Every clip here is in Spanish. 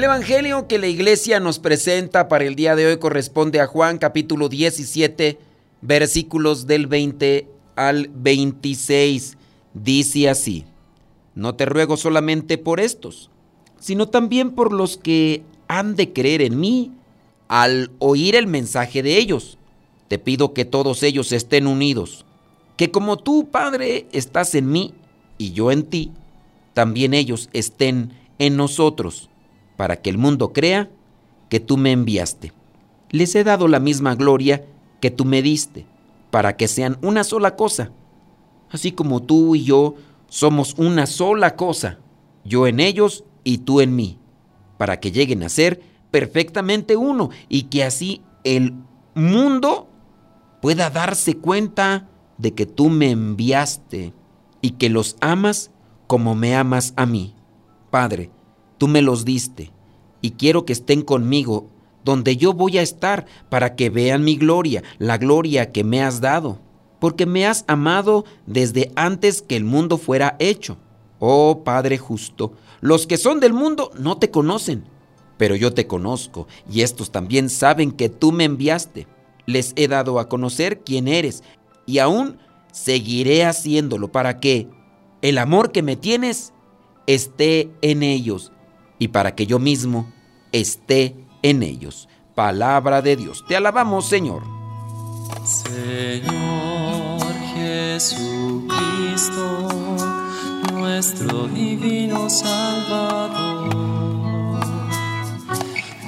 El Evangelio que la iglesia nos presenta para el día de hoy corresponde a Juan capítulo 17, versículos del 20 al 26. Dice así, no te ruego solamente por estos, sino también por los que han de creer en mí al oír el mensaje de ellos. Te pido que todos ellos estén unidos, que como tú, Padre, estás en mí y yo en ti, también ellos estén en nosotros para que el mundo crea que tú me enviaste. Les he dado la misma gloria que tú me diste, para que sean una sola cosa, así como tú y yo somos una sola cosa, yo en ellos y tú en mí, para que lleguen a ser perfectamente uno y que así el mundo pueda darse cuenta de que tú me enviaste y que los amas como me amas a mí. Padre, tú me los diste, y quiero que estén conmigo donde yo voy a estar para que vean mi gloria, la gloria que me has dado, porque me has amado desde antes que el mundo fuera hecho. Oh Padre justo, los que son del mundo no te conocen, pero yo te conozco, y estos también saben que tú me enviaste. Les he dado a conocer quién eres, y aún seguiré haciéndolo para que el amor que me tienes esté en ellos y para que yo mismo esté en ellos. Palabra de Dios. Te alabamos, Señor. Señor Jesucristo, nuestro divino Salvador,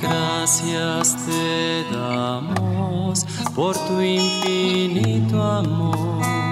gracias te damos por tu infinito amor.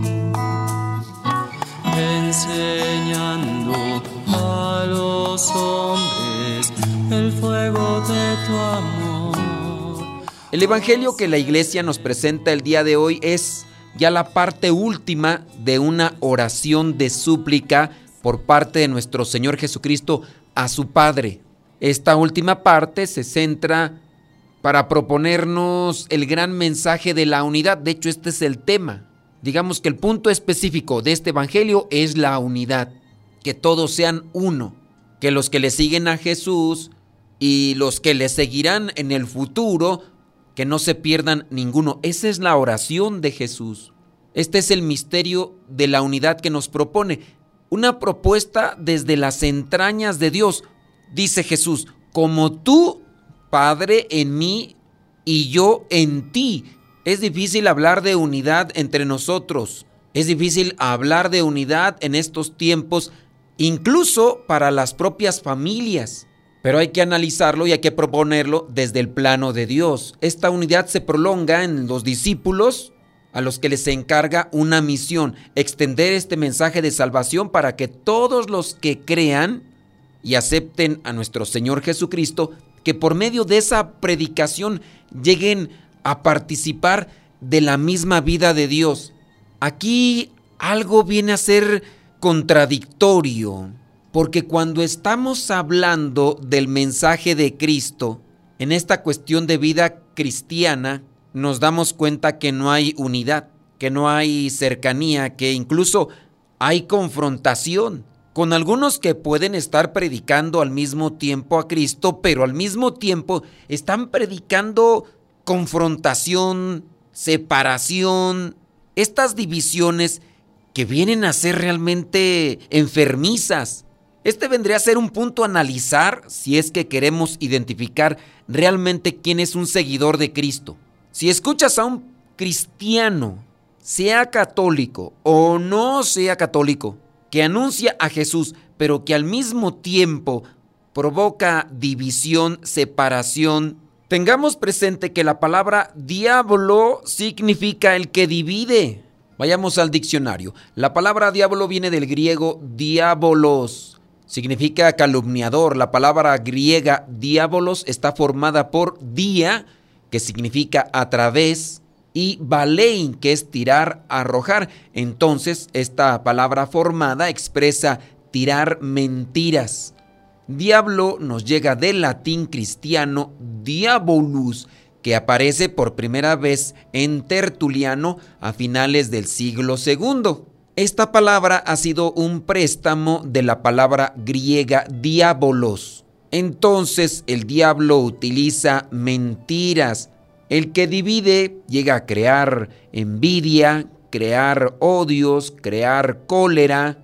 enseñando a los hombres el fuego de tu amor. El Evangelio que la iglesia nos presenta el día de hoy es ya la parte última de una oración de súplica por parte de nuestro Señor Jesucristo a su Padre. Esta última parte se centra para proponernos el gran mensaje de la unidad. De hecho, este es el tema digamos que el punto específico de este Evangelio es la unidad, que todos sean uno, que los que le siguen a Jesús y los que le seguirán en el futuro, que no se pierdan ninguno. Esa es la oración de Jesús. Este es el misterio de la unidad que nos propone. Una propuesta desde las entrañas de Dios. Dice Jesús, como tú, Padre, en mí y yo en ti. Es difícil hablar de unidad entre nosotros. Es difícil hablar de unidad en estos tiempos, incluso para las propias familias. Pero hay que analizarlo y hay que proponerlo desde el plano de Dios. Esta unidad se prolonga en los discípulos a los que les encarga una misión, extender este mensaje de salvación para que todos los que crean y acepten a nuestro Señor Jesucristo, que por medio de esa predicación lleguen a participar de la misma vida de Dios. Aquí algo viene a ser contradictorio, porque cuando estamos hablando del mensaje de Cristo, en esta cuestión de vida cristiana, nos damos cuenta que no hay unidad, que no hay cercanía, que incluso hay confrontación con algunos que pueden estar predicando al mismo tiempo a Cristo, pero al mismo tiempo están predicando confrontación, separación, estas divisiones que vienen a ser realmente enfermizas. Este vendría a ser un punto a analizar si es que queremos identificar realmente quién es un seguidor de Cristo. Si escuchas a un cristiano, sea católico o no sea católico, que anuncia a Jesús, pero que al mismo tiempo provoca división, separación, tengamos presente que la palabra diablo significa el que divide. Vayamos al diccionario. La palabra diablo viene del griego diabolos. Significa calumniador. La palabra griega diabolos está formada por dia, que significa a través, y balein, que es tirar, arrojar. Entonces, esta palabra formada expresa tirar mentiras. Diablo nos llega del latín cristiano diabolus, que aparece por primera vez en Tertuliano a finales del siglo II. Esta palabra ha sido un préstamo de la palabra griega diabolos. Entonces el diablo utiliza mentiras. El que divide llega a crear envidia, crear odios, crear cólera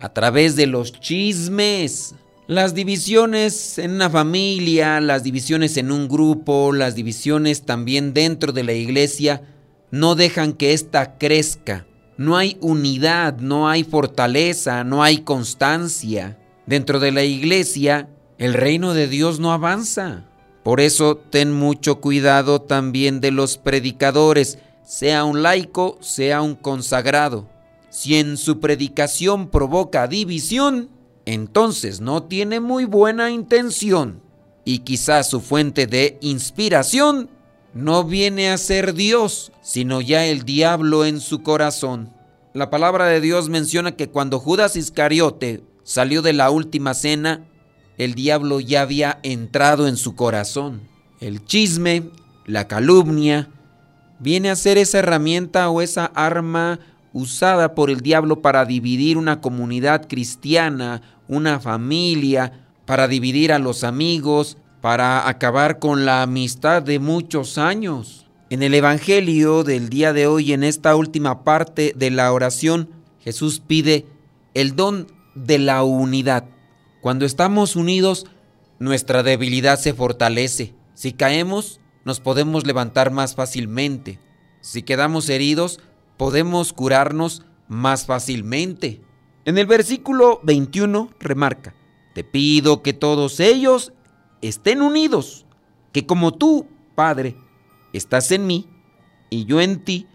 a través de los chismes. Las divisiones en una familia, las divisiones en un grupo, las divisiones también dentro de la iglesia, no dejan que ésta crezca. No hay unidad, no hay fortaleza, no hay constancia. Dentro de la iglesia, el reino de Dios no avanza. Por eso ten mucho cuidado también de los predicadores, sea un laico, sea un consagrado. Si en su predicación provoca división, entonces no tiene muy buena intención y quizás su fuente de inspiración no viene a ser Dios, sino ya el diablo en su corazón. La palabra de Dios menciona que cuando Judas Iscariote salió de la última cena, el diablo ya había entrado en su corazón. El chisme, la calumnia, viene a ser esa herramienta o esa arma usada por el diablo para dividir una comunidad cristiana una familia, para dividir a los amigos, para acabar con la amistad de muchos años. En el Evangelio del día de hoy, en esta última parte de la oración, Jesús pide el don de la unidad. Cuando estamos unidos, nuestra debilidad se fortalece. Si caemos, nos podemos levantar más fácilmente. Si quedamos heridos, podemos curarnos más fácilmente. En el versículo 21 remarca, te pido que todos ellos estén unidos, que como tú, Padre, estás en mí y yo en ti,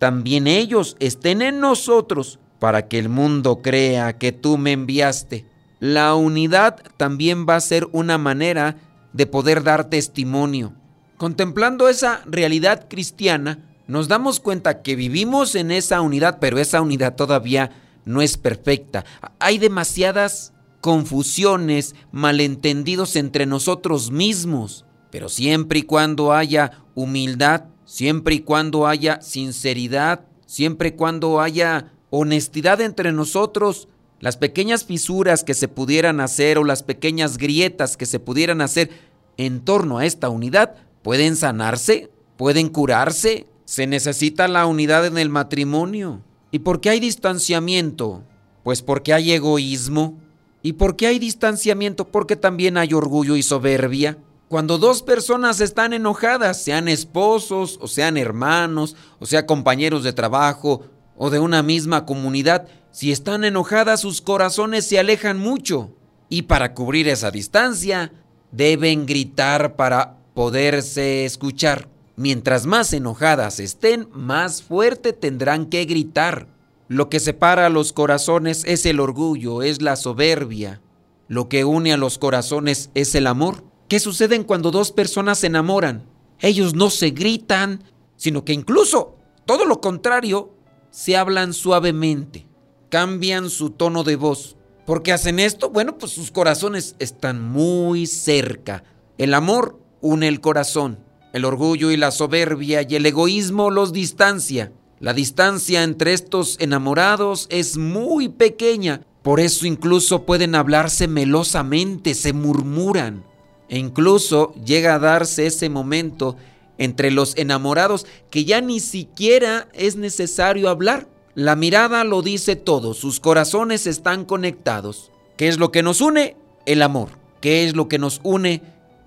también ellos estén en nosotros, para que el mundo crea que tú me enviaste. La unidad también va a ser una manera de poder dar testimonio. Contemplando esa realidad cristiana, nos damos cuenta que vivimos en esa unidad, pero esa unidad todavía no es perfecta. Hay demasiadas confusiones, malentendidos entre nosotros mismos. Pero siempre y cuando haya humildad, siempre y cuando haya sinceridad, siempre y cuando haya honestidad entre nosotros, las pequeñas fisuras que se pudieran hacer o las pequeñas grietas que se pudieran hacer en torno a esta unidad pueden sanarse, pueden curarse. Se necesita la unidad en el matrimonio. ¿Y por qué hay distanciamiento? Pues porque hay egoísmo. ¿Y por qué hay distanciamiento? Porque también hay orgullo y soberbia. Cuando dos personas están enojadas, sean esposos o sean hermanos o sean compañeros de trabajo o de una misma comunidad, si están enojadas sus corazones se alejan mucho. Y para cubrir esa distancia, deben gritar para poderse escuchar. Mientras más enojadas estén, más fuerte tendrán que gritar. Lo que separa a los corazones es el orgullo, es la soberbia. Lo que une a los corazones es el amor. ¿Qué sucede cuando dos personas se enamoran? Ellos no se gritan, sino que incluso, todo lo contrario, se hablan suavemente, cambian su tono de voz. ¿Por qué hacen esto? Bueno, pues sus corazones están muy cerca. El amor une el corazón. El orgullo y la soberbia y el egoísmo los distancia. La distancia entre estos enamorados es muy pequeña, por eso incluso pueden hablarse melosamente, se murmuran. E incluso llega a darse ese momento entre los enamorados que ya ni siquiera es necesario hablar. La mirada lo dice todo, sus corazones están conectados. ¿Qué es lo que nos une? El amor. ¿Qué es lo que nos une?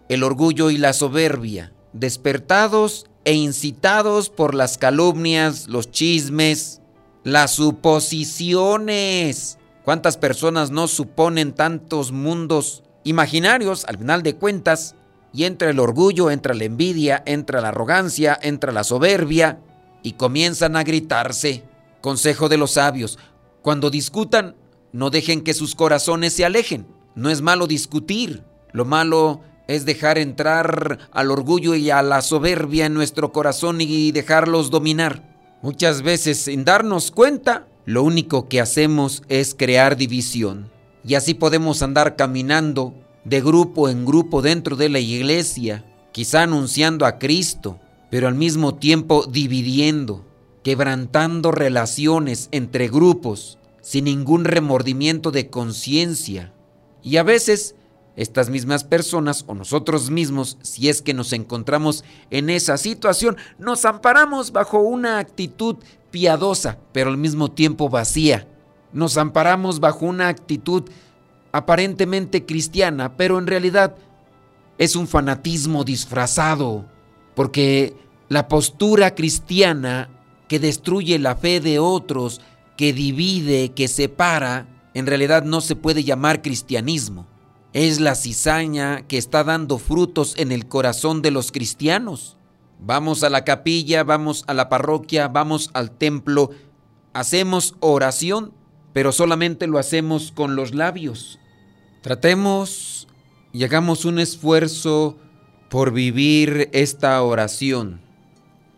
El orgullo y la soberbia. Despertados e incitados por las calumnias, los chismes, las suposiciones. ¿Cuántas personas no suponen tantos mundos imaginarios al final de cuentas? Y entra el orgullo, entra la envidia, entra la arrogancia, entra la soberbia y comienzan a gritarse. Consejo de los sabios, cuando discutan, no dejen que sus corazones se alejen. No es malo discutir, lo malo es dejar entrar al orgullo y a la soberbia en nuestro corazón y dejarlos dominar. Muchas veces, sin darnos cuenta, lo único que hacemos es crear división. Y así podemos andar caminando de grupo en grupo dentro de la iglesia, quizá anunciando a Cristo, pero al mismo tiempo dividiendo, quebrantando relaciones entre grupos sin ningún remordimiento de conciencia. Y a veces estas mismas personas o nosotros mismos, si es que nos encontramos en esa situación, nos amparamos bajo una actitud piadosa, pero al mismo tiempo vacía. Nos amparamos bajo una actitud aparentemente cristiana, pero en realidad es un fanatismo disfrazado, porque la postura cristiana que destruye la fe de otros, que divide, que separa, en realidad no se puede llamar cristianismo. Es la cizaña que está dando frutos en el corazón de los cristianos. Vamos a la capilla, vamos a la parroquia, vamos al templo, hacemos oración, pero solamente lo hacemos con los labios. Tratemos y hagamos un esfuerzo por vivir esta oración.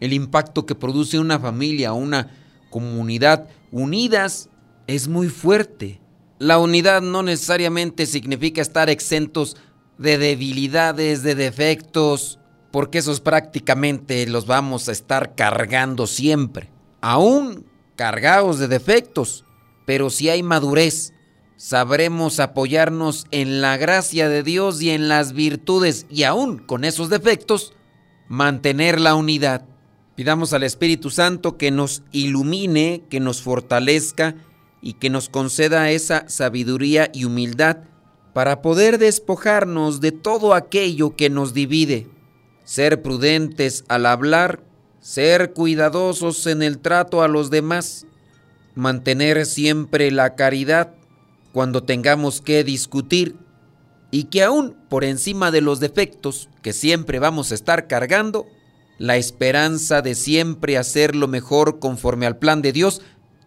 El impacto que produce una familia, una comunidad unidas es muy fuerte. La unidad no necesariamente significa estar exentos de debilidades, de defectos, porque esos prácticamente los vamos a estar cargando siempre. Aún cargados de defectos, pero si hay madurez, sabremos apoyarnos en la gracia de Dios y en las virtudes y aún con esos defectos, mantener la unidad. Pidamos al Espíritu Santo que nos ilumine, que nos fortalezca y que nos conceda esa sabiduría y humildad para poder despojarnos de todo aquello que nos divide, ser prudentes al hablar, ser cuidadosos en el trato a los demás, mantener siempre la caridad, cuando tengamos que discutir y que aún por encima de los defectos que siempre vamos a estar cargando, la esperanza de siempre hacer lo mejor conforme al plan de Dios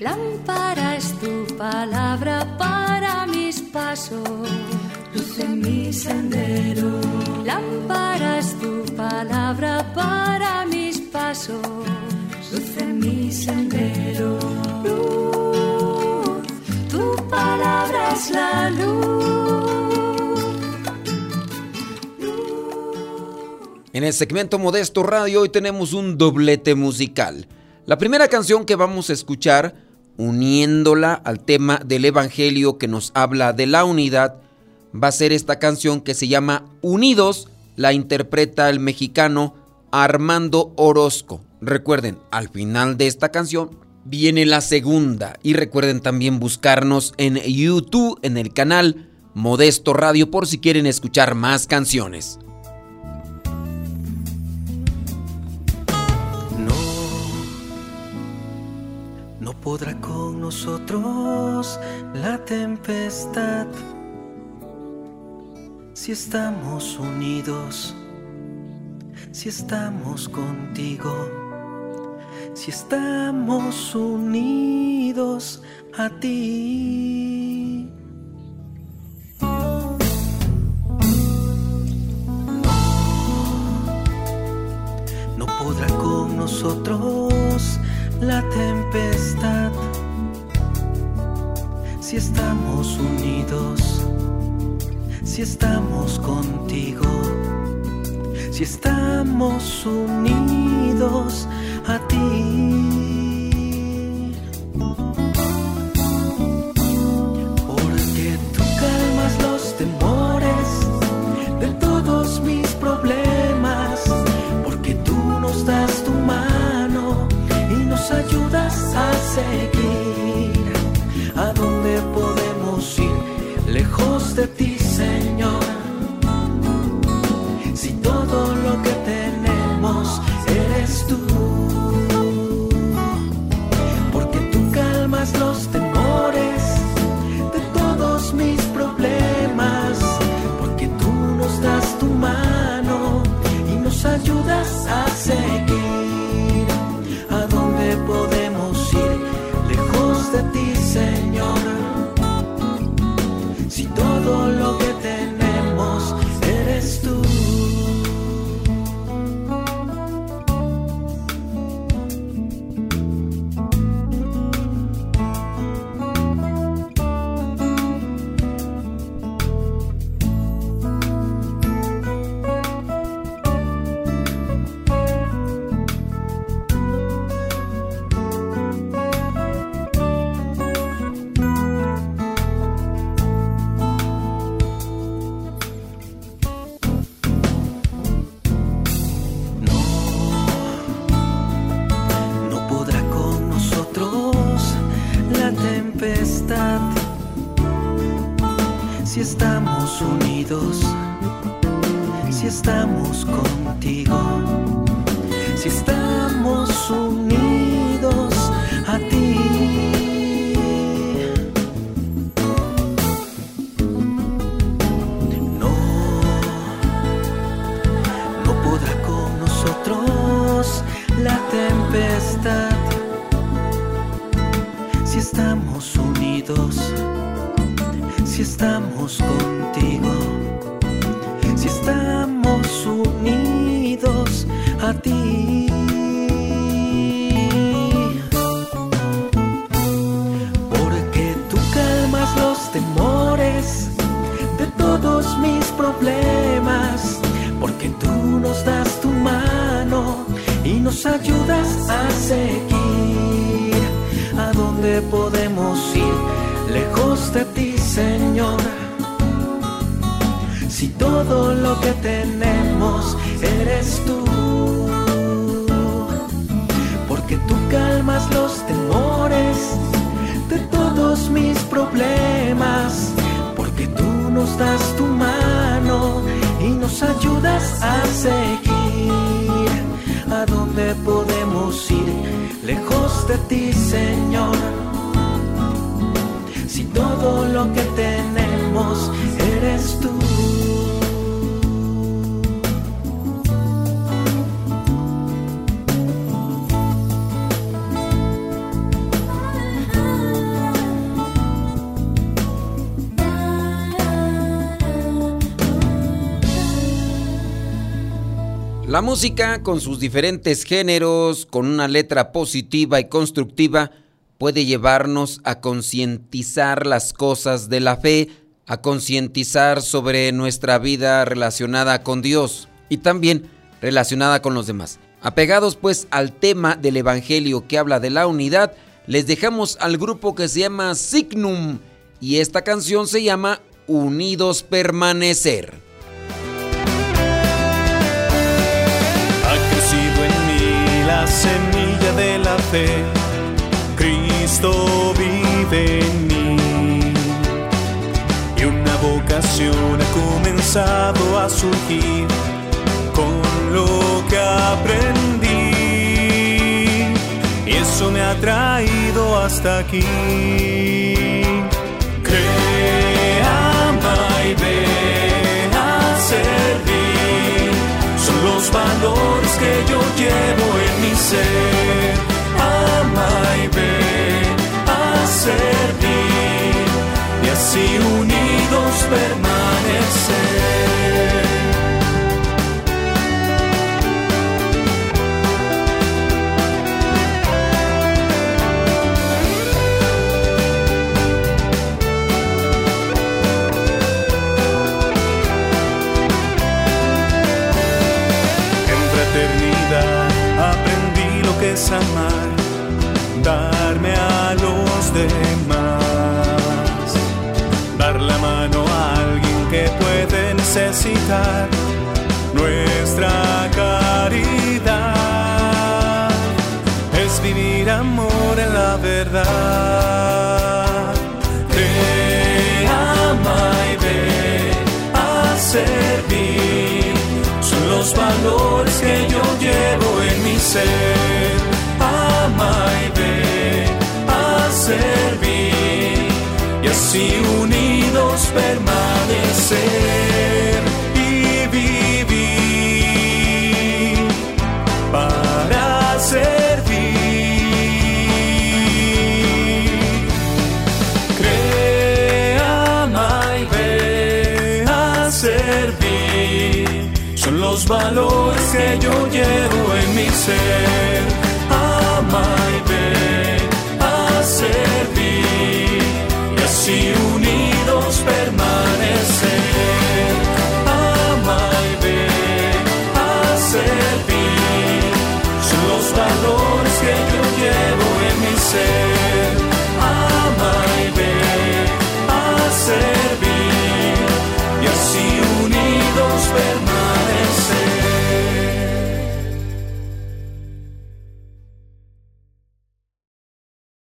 Lámpara es tu palabra para mis pasos, luz en mi sendero. Lámpara es tu palabra para mis pasos, luz en mi sendero. Luz, tu palabra es la luz. En el segmento Modesto Radio hoy tenemos un doblete musical. La primera canción que vamos a escuchar, uniéndola al tema del Evangelio que nos habla de la unidad, va a ser esta canción que se llama Unidos, la interpreta el mexicano Armando Orozco. Recuerden, al final de esta canción viene la segunda y recuerden también buscarnos en YouTube en el canal Modesto Radio por si quieren escuchar más canciones. Podrá con nosotros la tempestad si estamos unidos, si estamos contigo, si estamos unidos a ti. No podrá con nosotros la tempestad si estamos unidos, si estamos contigo, si estamos unidos a ti. Contigo, si estamos unidos a ti. Porque tú calmas los temores de todos mis problemas, porque tú nos das tu mano y nos ayudas a seguir. ¿A dónde podemos ir? Lejos de ti, Señor. Si todo lo que tenemos eres tú, porque tú calmas los temores de todos mis problemas, porque tú nos das tu mano y nos ayudas a seguir. ¿A dónde podemos ir? Lejos de ti, Señor. Si todo lo que tenemos eres tú. La música, con sus diferentes géneros, con una letra positiva y constructiva, puede llevarnos a concientizar las cosas de la fe, a concientizar sobre nuestra vida relacionada con Dios y también relacionada con los demás. Apegados pues al tema del Evangelio que habla de la unidad, les dejamos al grupo que se llama Signum y esta canción se llama Unidos Permanecer. Ha crecido en mí la semilla de la fe. Cristo vive en mí. Vocación ha comenzado a surgir con lo que aprendí. Y eso me ha traído hasta aquí. Crea, ama y ve a servir son los valores que yo llevo en mi ser. Te ama y ve a servir. Son los valores que yo llevo en mi ser. Ama y ve a servir. Y así unidos permanecer los valores que yo llevo en mi ser. Ama y ve